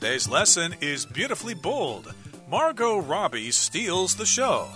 Today's lesson is beautifully bold. Margot Robbie steals the show.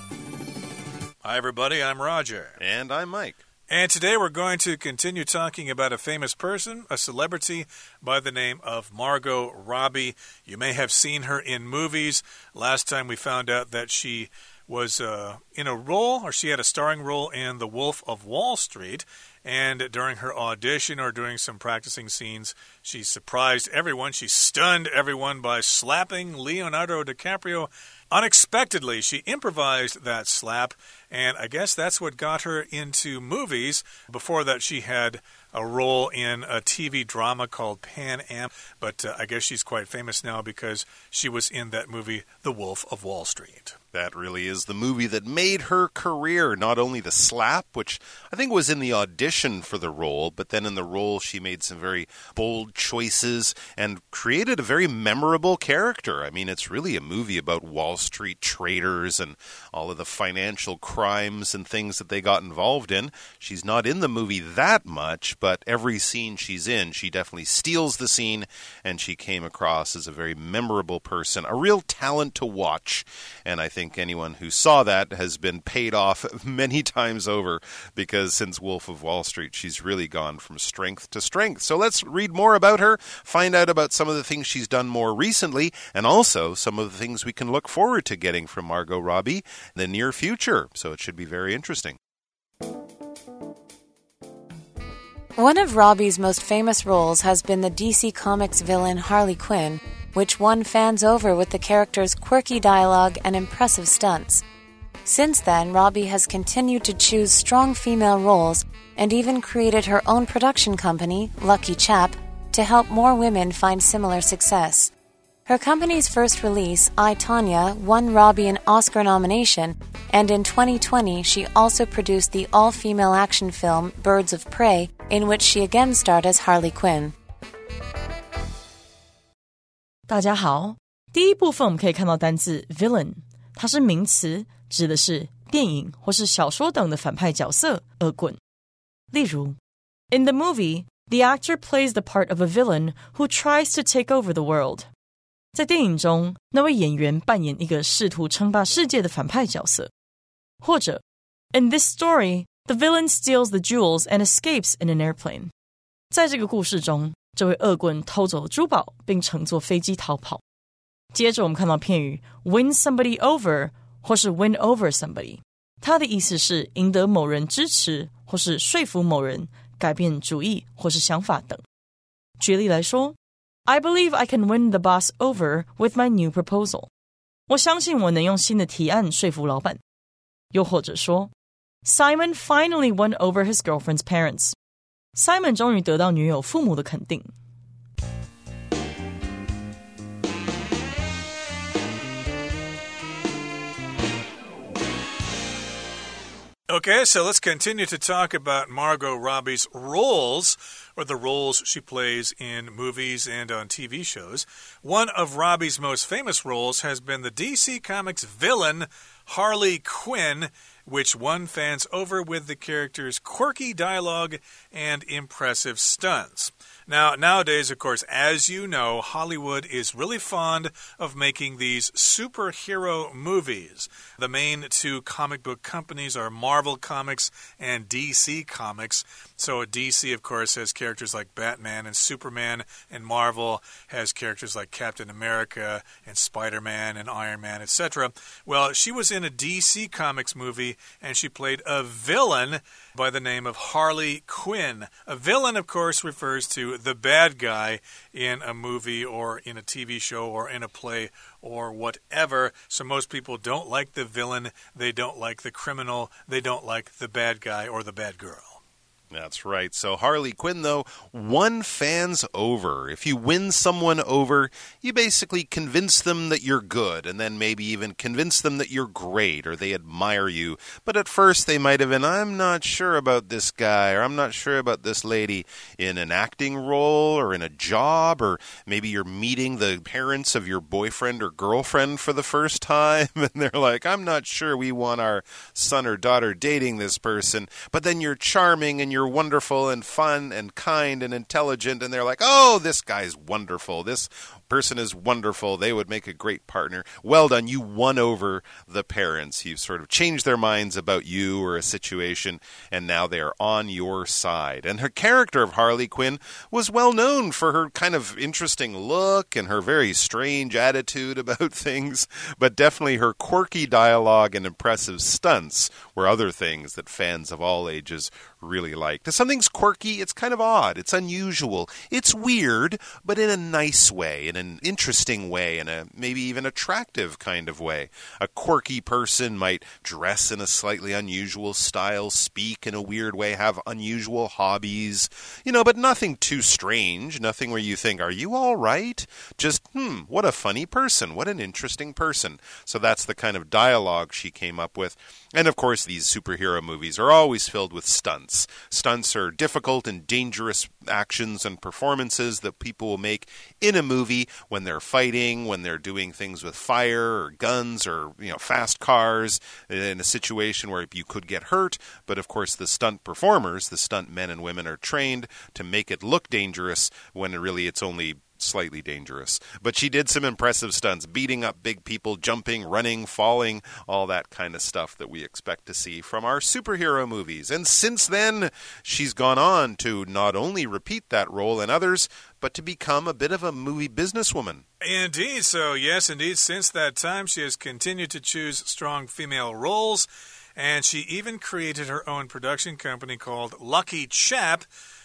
Hi, everybody. I'm Roger. And I'm Mike. And today we're going to continue talking about a famous person, a celebrity by the name of Margot Robbie. You may have seen her in movies. Last time we found out that she was uh, in a role, or she had a starring role in The Wolf of Wall Street. And during her audition or during some practicing scenes, she surprised everyone. She stunned everyone by slapping Leonardo DiCaprio unexpectedly. She improvised that slap, and I guess that's what got her into movies. Before that, she had a role in a TV drama called Pan Am, but uh, I guess she's quite famous now because she was in that movie, The Wolf of Wall Street. That really is the movie that made her career. Not only the slap, which I think was in the audition for the role, but then in the role she made some very bold choices and created a very memorable character. I mean, it's really a movie about Wall Street traders and all of the financial crimes and things that they got involved in. She's not in the movie that much, but every scene she's in, she definitely steals the scene, and she came across as a very memorable person, a real talent to watch. And I think think anyone who saw that has been paid off many times over because since Wolf of Wall Street, she's really gone from strength to strength. So let's read more about her, find out about some of the things she's done more recently, and also some of the things we can look forward to getting from Margot Robbie in the near future. So it should be very interesting. One of Robbie's most famous roles has been the DC Comics villain Harley Quinn which won fans over with the character's quirky dialogue and impressive stunts. Since then, Robbie has continued to choose strong female roles and even created her own production company, Lucky Chap, to help more women find similar success. Her company's first release, I, Tonya, won Robbie an Oscar nomination, and in 2020 she also produced the all female action film Birds of Prey, in which she again starred as Harley Quinn. 大家好，第一部分我们可以看到单字 villain，它是名词，指的是电影或是小说等的反派角色恶棍。例如，In the movie, the actor plays the part of a villain who tries to take over the world。在电影中，那位演员扮演一个试图称霸世界的反派角色。或者，In this story, the villain steals the jewels and escapes in an airplane。在这个故事中，这位恶棍偷走了珠宝，并乘坐飞机逃跑。接着，我们看到片语 “win somebody over” 或是 “win over somebody”，它的意思是赢得某人支持，或是说服某人改变主意或是想法等。举例来说，“I believe I can win the boss over with my new proposal。”我相信我能用新的提案说服老板。又或者说，“Simon finally won over his girlfriend's parents。” Simon 终于得到女友父母的肯定。Okay, so let's continue to talk about Margot Robbie's roles, or the roles she plays in movies and on TV shows. One of Robbie's most famous roles has been the DC Comics villain Harley Quinn which won fans over with the character's quirky dialogue and impressive stunts. Now, nowadays, of course, as you know, Hollywood is really fond of making these superhero movies. The main two comic book companies are Marvel Comics and DC Comics. So, DC, of course, has characters like Batman and Superman, and Marvel has characters like Captain America and Spider Man and Iron Man, etc. Well, she was in a DC Comics movie and she played a villain by the name of Harley Quinn. A villain, of course, refers to the bad guy in a movie or in a TV show or in a play or whatever. So most people don't like the villain, they don't like the criminal, they don't like the bad guy or the bad girl. That's right. So Harley Quinn, though, won fans over. If you win someone over, you basically convince them that you're good, and then maybe even convince them that you're great or they admire you. But at first, they might have been, I'm not sure about this guy or I'm not sure about this lady in an acting role or in a job, or maybe you're meeting the parents of your boyfriend or girlfriend for the first time, and they're like, I'm not sure we want our son or daughter dating this person. But then you're charming and you're you're wonderful and fun and kind and intelligent, and they're like, oh, this guy's wonderful. This person is wonderful. They would make a great partner. Well done. You won over the parents. You've sort of changed their minds about you or a situation, and now they are on your side. And her character of Harley Quinn was well known for her kind of interesting look and her very strange attitude about things, but definitely her quirky dialogue and impressive stunts were other things that fans of all ages really liked. If something's quirky, it's kind of odd, it's unusual, it's weird, but in a nice way, in an interesting way, in a maybe even attractive kind of way. A quirky person might dress in a slightly unusual style, speak in a weird way, have unusual hobbies, you know, but nothing too strange, nothing where you think, are you all right? Just, hmm, what a funny person, what an interesting person. So that's the kind of dialogue she came up with. And of course, these superhero movies are always filled with stunts. Stunts are difficult and dangerous actions and performances that people will make in a movie when they're fighting, when they're doing things with fire or guns or you know fast cars in a situation where you could get hurt. But of course, the stunt performers, the stunt men and women, are trained to make it look dangerous when really it's only slightly dangerous. But she did some impressive stunts, beating up big people, jumping, running, falling, all that kind of stuff that we expect to see from our superhero movies. And since then, she's gone on to not only repeat that role in others, but to become a bit of a movie businesswoman. Indeed. So, yes, indeed, since that time, she has continued to choose strong female roles. And she even created her own production company called Lucky Chap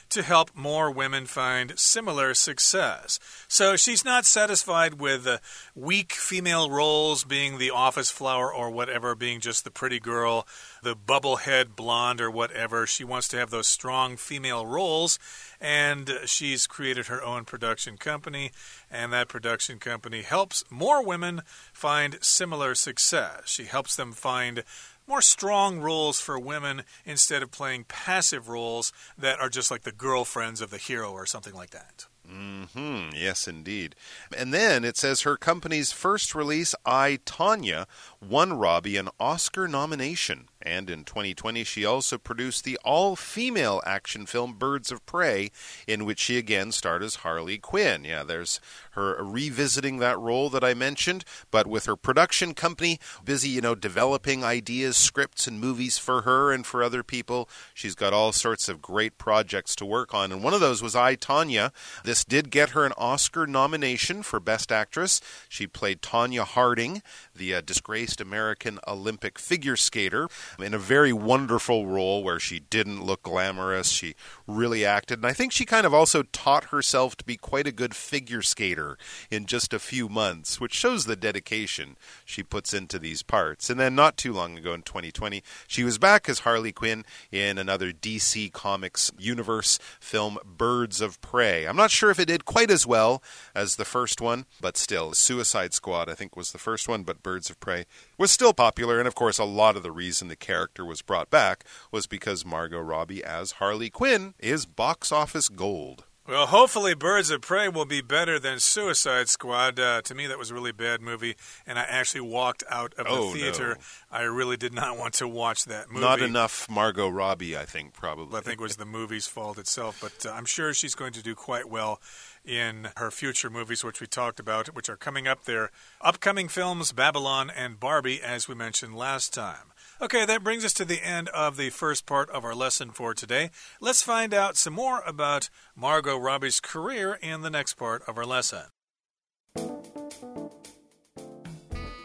to help more women find similar success. So she's not satisfied with uh, weak female roles being the office flower or whatever, being just the pretty girl, the bubblehead blonde or whatever. She wants to have those strong female roles, and she's created her own production company, and that production company helps more women find similar success. She helps them find more strong roles for women instead of playing passive roles that are just like the girlfriends of the hero or something like that. Mm-hmm. Yes, indeed. And then it says her company's first release, I, Tonya, won Robbie an Oscar nomination. And in 2020, she also produced the all female action film Birds of Prey, in which she again starred as Harley Quinn. Yeah, there's her revisiting that role that I mentioned, but with her production company busy, you know, developing ideas, scripts, and movies for her and for other people. She's got all sorts of great projects to work on. And one of those was I, Tonya. This did get her an Oscar nomination for Best Actress. She played Tonya Harding, the uh, disgraced American Olympic figure skater, in a very wonderful role where she didn't look glamorous. She really acted. And I think she kind of also taught herself to be quite a good figure skater in just a few months, which shows the dedication she puts into these parts. And then not too long ago in 2020, she was back as Harley Quinn in another DC Comics universe film, Birds of Prey. I'm not sure if it did quite as well as the first one, but still, Suicide Squad, I think, was the first one, but Birds of Prey was still popular. And of course, a lot of the reason the character was brought back was because Margot Robbie as Harley Quinn is box office gold. Well, hopefully, Birds of Prey will be better than Suicide Squad. Uh, to me, that was a really bad movie, and I actually walked out of the oh, theater. No. I really did not want to watch that movie. Not enough Margot Robbie, I think, probably. I think it was the movie's fault itself, but uh, I'm sure she's going to do quite well in her future movies, which we talked about, which are coming up there. Upcoming films Babylon and Barbie, as we mentioned last time. Okay, that brings us to the end of the first part of our lesson for today. Let's find out some more about Margot Robbie's career in the next part of our lesson.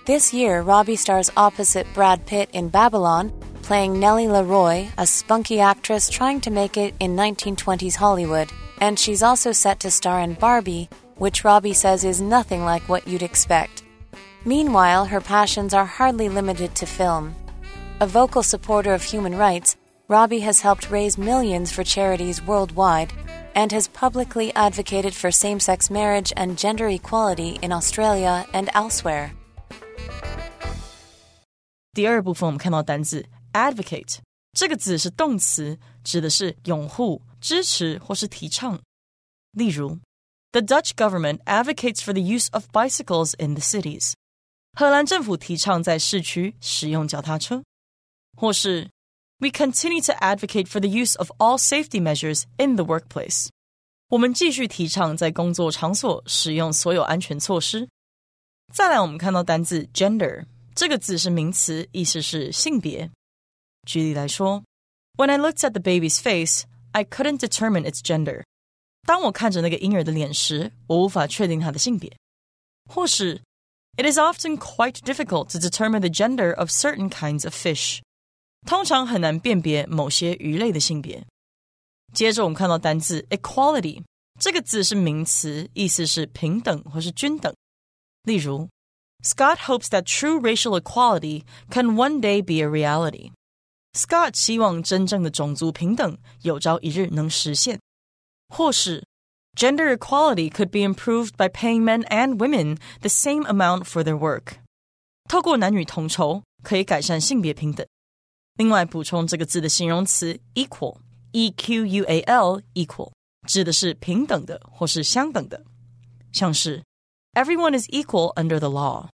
This year, Robbie stars opposite Brad Pitt in Babylon, playing Nellie LaRoy, a spunky actress trying to make it in 1920s Hollywood. And she's also set to star in Barbie, which Robbie says is nothing like what you'd expect. Meanwhile, her passions are hardly limited to film. A vocal supporter of human rights, Robbie has helped raise millions for charities worldwide and has publicly advocated for same sex marriage and gender equality in Australia and elsewhere. 第二部分我们看到单字 advocate 这个字是动词，指的是拥护、支持或是提倡。例如，The Dutch government advocates for the use of bicycles in the cities。荷兰政府提倡在市区使用脚踏车。 或是 We continue to advocate for the use of all safety measures in the workplace。 我们继续提倡在工作场所使用所有安全措施。再来，我们看到单字 gender 这个字是名词，意思是性别。举例来说，When I looked at the baby's face, I couldn't determine its gender。当我看着那个婴儿的脸时，我无法确定他的性别。或是 It is often quite difficult to determine the gender of certain kinds of fish。 通常很难辨别某些鱼类的性别。接着我们看到单字 equality，这个字是名词，意思是平等或是均等。例如，Scott hopes that true racial equality can one day be a reality. Scott 希望真正的种族平等有朝一日能实现。或是，Gender equality could be improved by paying men and women the same amount for their work. 透过男女同酬可以改善性别平等。 另外，补充这个字的形容词 equal，e q u a l，equal 指的是平等的或是相等的，像是。Everyone is equal under the law.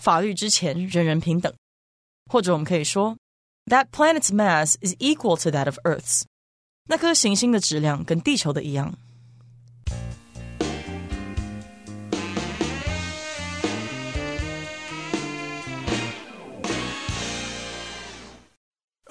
法律之前人人平等。或者我们可以说，That planet's mass is equal to that of Earth's. 那颗行星的质量跟地球的一样。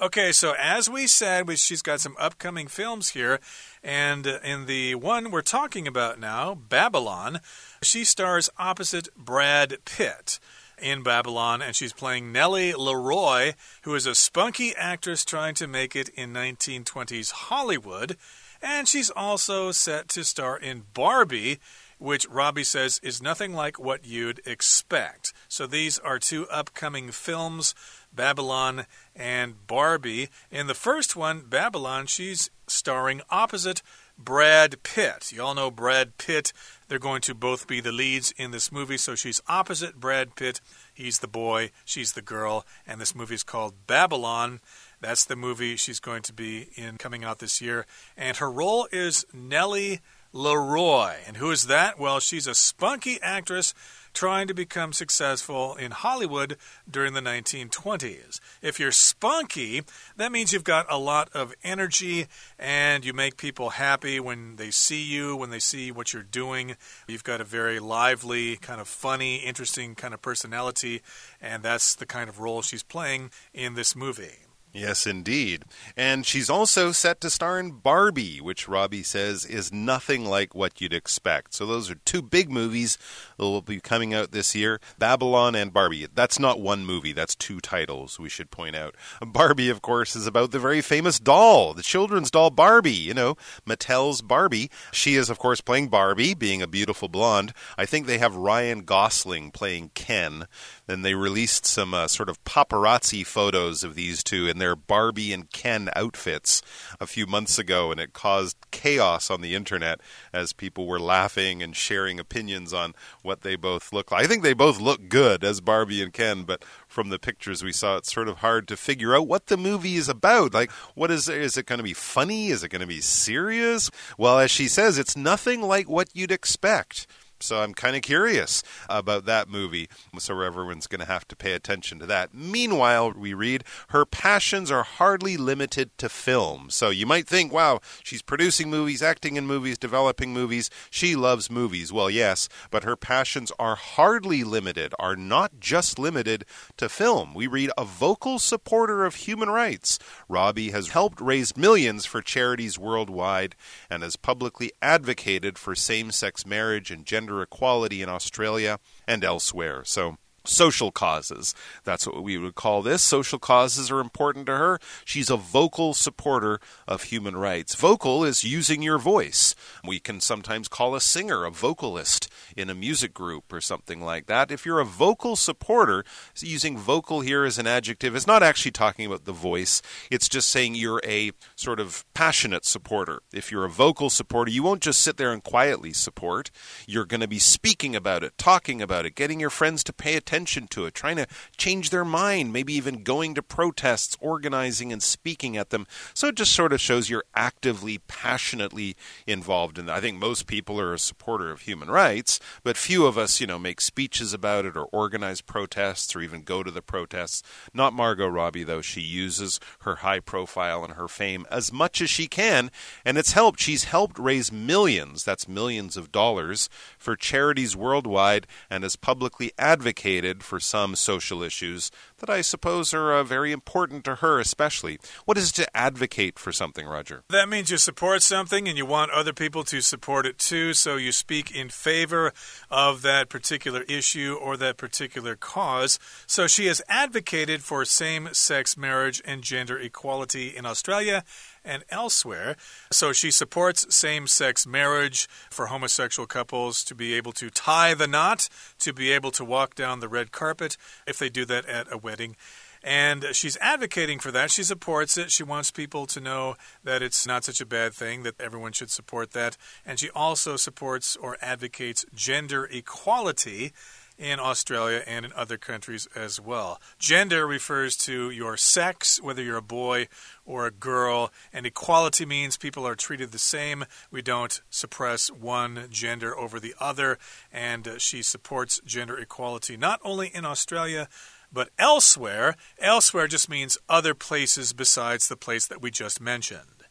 Okay, so as we said, she's got some upcoming films here. And in the one we're talking about now, Babylon, she stars opposite Brad Pitt in Babylon, and she's playing Nellie LaRoy, who is a spunky actress trying to make it in 1920s Hollywood. And she's also set to star in Barbie, which Robbie says is nothing like what you'd expect. So these are two upcoming films Babylon and Barbie. In the first one, Babylon, she's starring opposite Brad Pitt. You all know Brad Pitt. They're going to both be the leads in this movie. So she's opposite Brad Pitt. He's the boy, she's the girl. And this movie is called Babylon. That's the movie she's going to be in coming out this year. And her role is Nellie LaRoy. And who is that? Well, she's a spunky actress trying to become successful in Hollywood during the 1920s. If you're spunky, that means you've got a lot of energy and you make people happy when they see you, when they see what you're doing. You've got a very lively, kind of funny, interesting kind of personality, and that's the kind of role she's playing in this movie. Yes, indeed. And she's also set to star in Barbie, which Robbie says is nothing like what you'd expect. So those are two big movies that will be coming out this year Babylon and Barbie. That's not one movie, that's two titles, we should point out. Barbie, of course, is about the very famous doll, the children's doll Barbie, you know, Mattel's Barbie. She is, of course, playing Barbie, being a beautiful blonde. I think they have Ryan Gosling playing Ken. Then they released some uh, sort of paparazzi photos of these two in their Barbie and Ken outfits a few months ago, and it caused chaos on the internet as people were laughing and sharing opinions on what they both look like. I think they both look good as Barbie and Ken, but from the pictures we saw, it's sort of hard to figure out what the movie is about. Like, what is is it going to be funny? Is it going to be serious? Well, as she says, it's nothing like what you'd expect. So I'm kind of curious about that movie. So everyone's going to have to pay attention to that. Meanwhile, we read her passions are hardly limited to film. So you might think, wow, she's producing movies, acting in movies, developing movies. She loves movies. Well, yes, but her passions are hardly limited, are not just limited to film. We read a vocal supporter of human rights. Robbie has helped raise millions for charities worldwide and has publicly advocated for same sex marriage and gender gender equality in Australia and elsewhere. So social causes. That's what we would call this. Social causes are important to her. She's a vocal supporter of human rights. Vocal is using your voice. We can sometimes call a singer a vocalist in a music group or something like that. If you're a vocal supporter, using vocal here as an adjective is not actually talking about the voice. It's just saying you're a sort of passionate supporter. If you're a vocal supporter, you won't just sit there and quietly support. You're going to be speaking about it, talking about it, getting your friends to pay attention to it, trying to change their mind, maybe even going to protests, organizing and speaking at them. So it just sort of shows you're actively, passionately involved in that. I think most people are a supporter of human rights, but few of us, you know, make speeches about it or organize protests or even go to the protests. Not Margot Robbie, though. She uses her high profile and her fame as much as she can, and it's helped. She's helped raise millions, that's millions of dollars, for charities worldwide and has publicly advocated for some social issues that I suppose are uh, very important to her, especially. What is to advocate for something, Roger? That means you support something and you want other people to support it too, so you speak in favor of that particular issue or that particular cause. So she has advocated for same sex marriage and gender equality in Australia and elsewhere. So she supports same sex marriage for homosexual couples to be able to tie the knot, to be able to walk down the red carpet if they do that at a wedding. And she's advocating for that. She supports it. She wants people to know that it's not such a bad thing, that everyone should support that. And she also supports or advocates gender equality in Australia and in other countries as well. Gender refers to your sex, whether you're a boy or a girl, and equality means people are treated the same. We don't suppress one gender over the other, and she supports gender equality not only in Australia but elsewhere. Elsewhere just means other places besides the place that we just mentioned.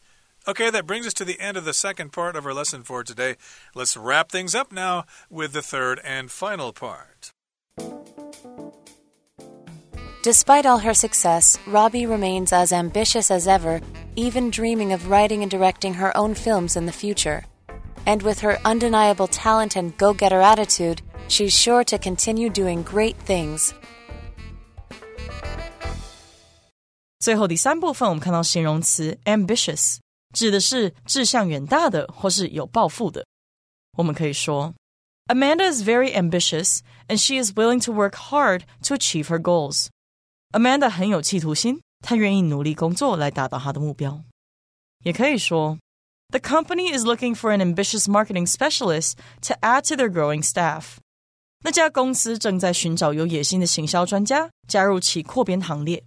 Okay, that brings us to the end of the second part of our lesson for today. Let's wrap things up now with the third and final part. Despite all her success, Robbie remains as ambitious as ever, even dreaming of writing and directing her own films in the future. And with her undeniable talent and go getter attitude, she's sure to continue doing great things. 最后第三部分，我们看到形容词 ambitious，指的是志向远大的或是有抱负的。我们可以说，Amanda is very ambitious and she is willing to work hard to achieve her goals. Amanda 很有企图心，她愿意努力工作来达到她的目标。也可以说，The company is looking for an ambitious marketing specialist to add to their growing staff. 那家公司正在寻找有野心的行销专家，加入其扩编行列。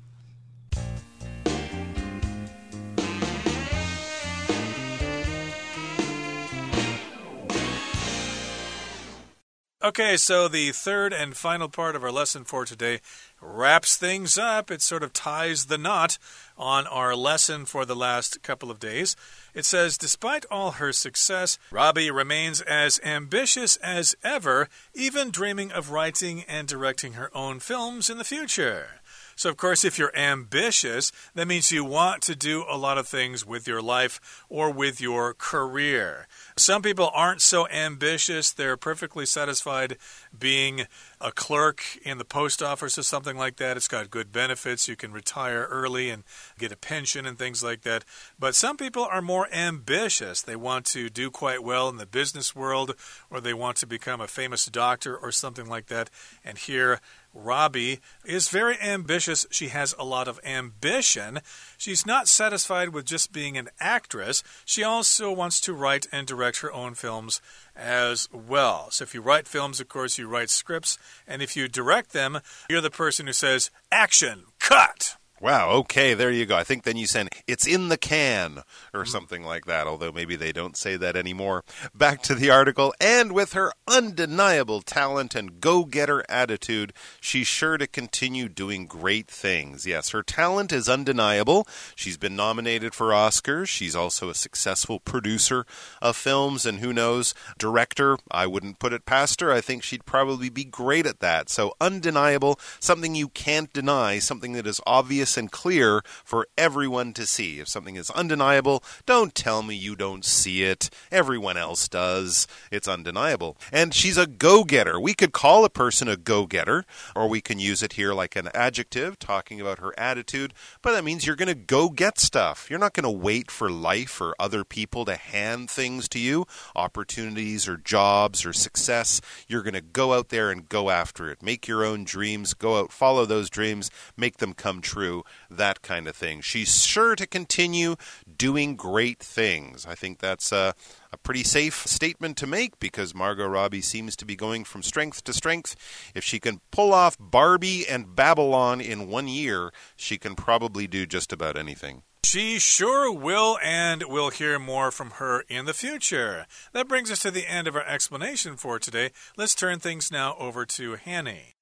Okay, so the third and final part of our lesson for today wraps things up. It sort of ties the knot on our lesson for the last couple of days. It says, despite all her success, Robbie remains as ambitious as ever, even dreaming of writing and directing her own films in the future. So, of course, if you're ambitious, that means you want to do a lot of things with your life or with your career. Some people aren't so ambitious. They're perfectly satisfied being a clerk in the post office or something like that. It's got good benefits. You can retire early and get a pension and things like that. But some people are more ambitious. They want to do quite well in the business world or they want to become a famous doctor or something like that. And here, Robbie is very ambitious. She has a lot of ambition. She's not satisfied with just being an actress. She also wants to write and direct her own films as well. So if you write films, of course, you write scripts. And if you direct them, you're the person who says, action, cut. Wow, okay, there you go. I think then you send it's in the can or something like that, although maybe they don't say that anymore. Back to the article. And with her undeniable talent and go getter attitude, she's sure to continue doing great things. Yes, her talent is undeniable. She's been nominated for Oscars. She's also a successful producer of films, and who knows, director. I wouldn't put it past her. I think she'd probably be great at that. So, undeniable, something you can't deny, something that is obvious and clear for everyone to see. If something is undeniable, don't tell me you don't see it. Everyone else does. It's undeniable. And she's a go getter. We could call a person a go getter, or we can use it here like an adjective, talking about her attitude, but that means you're going to go get stuff. You're not going to wait for life or other people to hand things to you, opportunities or jobs or success. You're going to go out there and go after it. Make your own dreams, go out, follow those dreams, make them come true that kind of thing. She's sure to continue doing great things. I think that's a, a pretty safe statement to make because Margot Robbie seems to be going from strength to strength. If she can pull off Barbie and Babylon in one year, she can probably do just about anything. She sure will, and we'll hear more from her in the future. That brings us to the end of our explanation for today. Let's turn things now over to Hanny.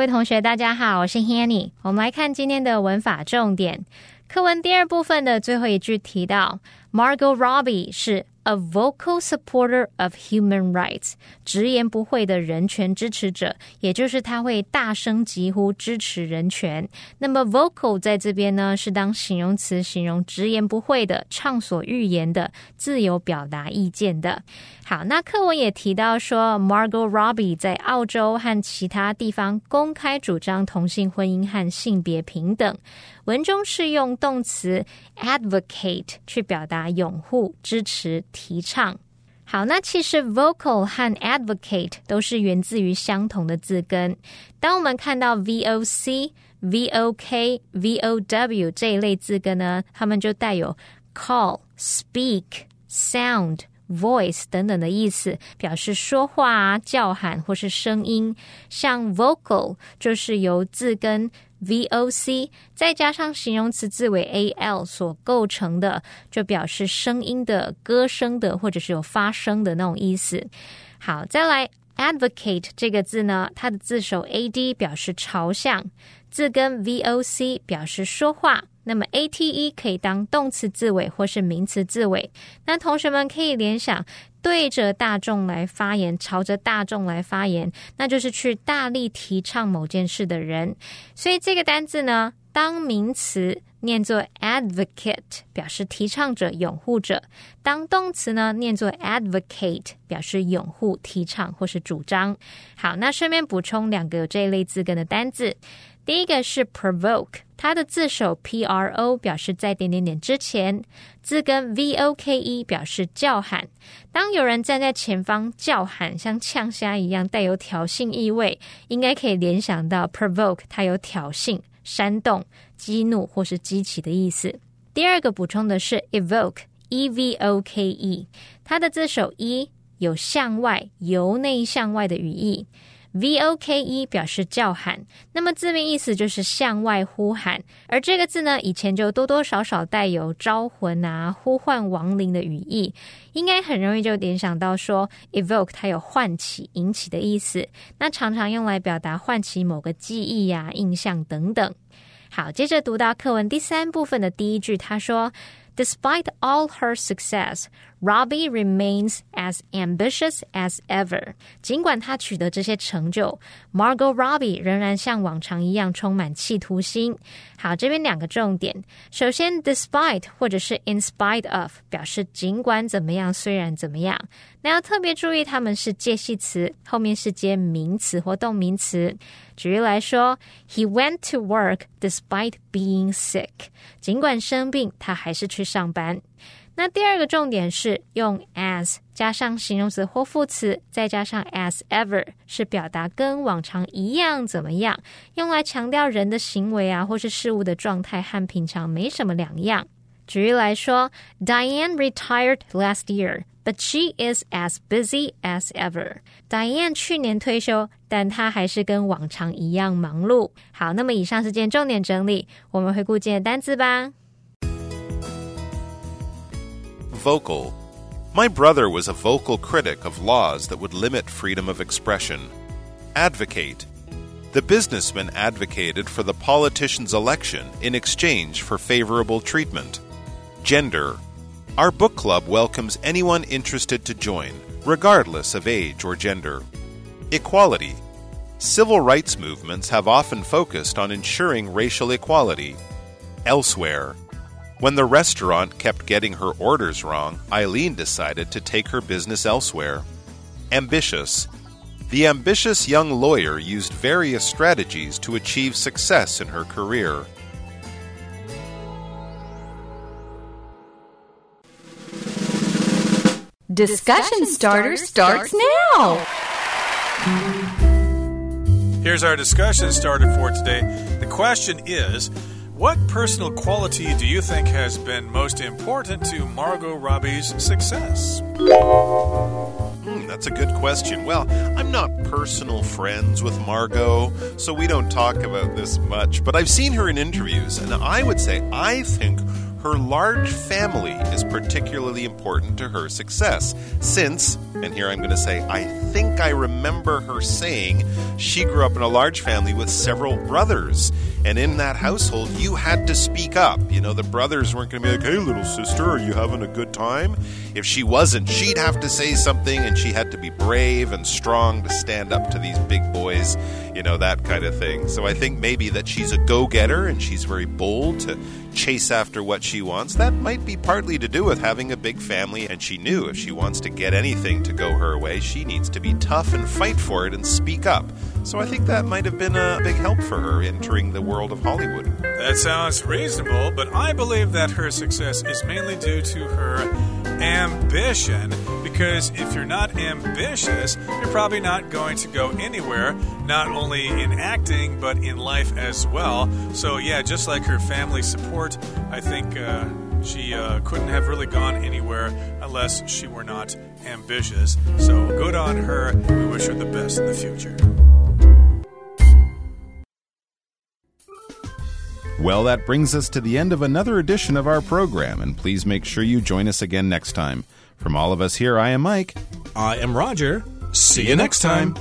各位同学，大家好，我是 Hanny。我们来看今天的文法重点。课文第二部分的最后一句提到，Margot Robbie 是 a vocal supporter of human rights，直言不讳的人权支持者，也就是他会大声疾呼支持人权。那么 vocal 在这边呢，是当形容词，形容直言不讳的、畅所欲言的、自由表达意见的。好，那课文也提到说，Margot Robbie 在澳洲和其他地方公开主张同性婚姻和性别平等。文中是用动词 advocate 去表达拥护、支持、提倡。好，那其实 vocal 和 advocate 都是源自于相同的字根。当我们看到 voc、vok、vow 这一类字根呢，它们就带有 call、speak、sound。voice 等等的意思，表示说话啊、叫喊或是声音。像 vocal 就是由字根 voc 再加上形容词字尾 al 所构成的，就表示声音的、歌声的，或者是有发声的那种意思。好，再来 advocate 这个字呢，它的字首 ad 表示朝向，字根 voc 表示说话。那么 a t e 可以当动词字尾或是名词字尾，那同学们可以联想对着大众来发言，朝着大众来发言，那就是去大力提倡某件事的人。所以这个单字呢，当名词念作 advocate，表示提倡者、拥护者；当动词呢，念作 advocate，表示拥护、提倡或是主张。好，那顺便补充两个有这一类字根的单字。第一个是 provoke，它的字首 p r o 表示在点点点之前，字根 v o k e 表示叫喊。当有人站在前方叫喊，像呛虾一样，带有挑衅意味，应该可以联想到 provoke，它有挑衅、煽动、激怒或是激起的意思。第二个补充的是 evoke，e v o k e，它的字首 e 有向外、由内向外的语义。Voke 表示叫喊，那么字面意思就是向外呼喊。而这个字呢，以前就多多少少带有招魂啊、呼唤亡灵的语义，应该很容易就联想到说，evoke 它有唤起、引起的意思。那常常用来表达唤起某个记忆呀、印象等等。好，接着读到课文第三部分的第一句，他说。Despite all her success, Robbie remains as ambitious as ever. 尽管他取得这些成就，Margot Robbie 仍然像往常一样充满企图心。好，这边两个重点。首先，despite 或者是 in spite of 表示尽管怎么样，虽然怎么样。那要特别注意，它们是介系词，后面是接名词或动名词。举例来说，He went to work despite being sick。尽管生病，他还是去上班。那第二个重点是用 as 加上形容词或副词，再加上 as ever，是表达跟往常一样怎么样，用来强调人的行为啊，或是事物的状态和平常没什么两样。举例来说，Diane retired last year。But she is as busy as ever. Diane 去年退休，但她还是跟往常一样忙碌。好，那么以上是件重点整理，我们回顾今天的单词吧。Vocal. My brother was a vocal critic of laws that would limit freedom of expression. Advocate. The businessman advocated for the politician's election in exchange for favorable treatment. Gender. Our book club welcomes anyone interested to join, regardless of age or gender. Equality. Civil rights movements have often focused on ensuring racial equality. Elsewhere. When the restaurant kept getting her orders wrong, Eileen decided to take her business elsewhere. Ambitious. The ambitious young lawyer used various strategies to achieve success in her career. Discussion starter starts now. Here's our discussion starter for today. The question is What personal quality do you think has been most important to Margot Robbie's success? Hmm, that's a good question. Well, I'm not personal friends with Margot, so we don't talk about this much, but I've seen her in interviews, and I would say I think her large family is particularly important to her success. Since, and here I'm going to say, I think I remember her saying she grew up in a large family with several brothers. And in that household, you had to speak up. You know, the brothers weren't going to be like, hey, little sister, are you having a good time? If she wasn't, she'd have to say something, and she had to be brave and strong to stand up to these big boys, you know, that kind of thing. So I think maybe that she's a go getter and she's very bold to chase after what she wants. That might be partly to do with having a big family, and she knew if she wants to get anything to go her way, she needs to be tough and fight for it and speak up. So I think that might have been a big help for her entering the world of Hollywood. That sounds reasonable, but I believe that her success is mainly due to her ambition. Because if you're not ambitious, you're probably not going to go anywhere, not only in acting, but in life as well. So, yeah, just like her family support, I think. Uh, she uh, couldn't have really gone anywhere unless she were not ambitious. So, good on her. We wish her the best in the future. Well, that brings us to the end of another edition of our program, and please make sure you join us again next time. From all of us here, I am Mike. I am Roger. See you next time.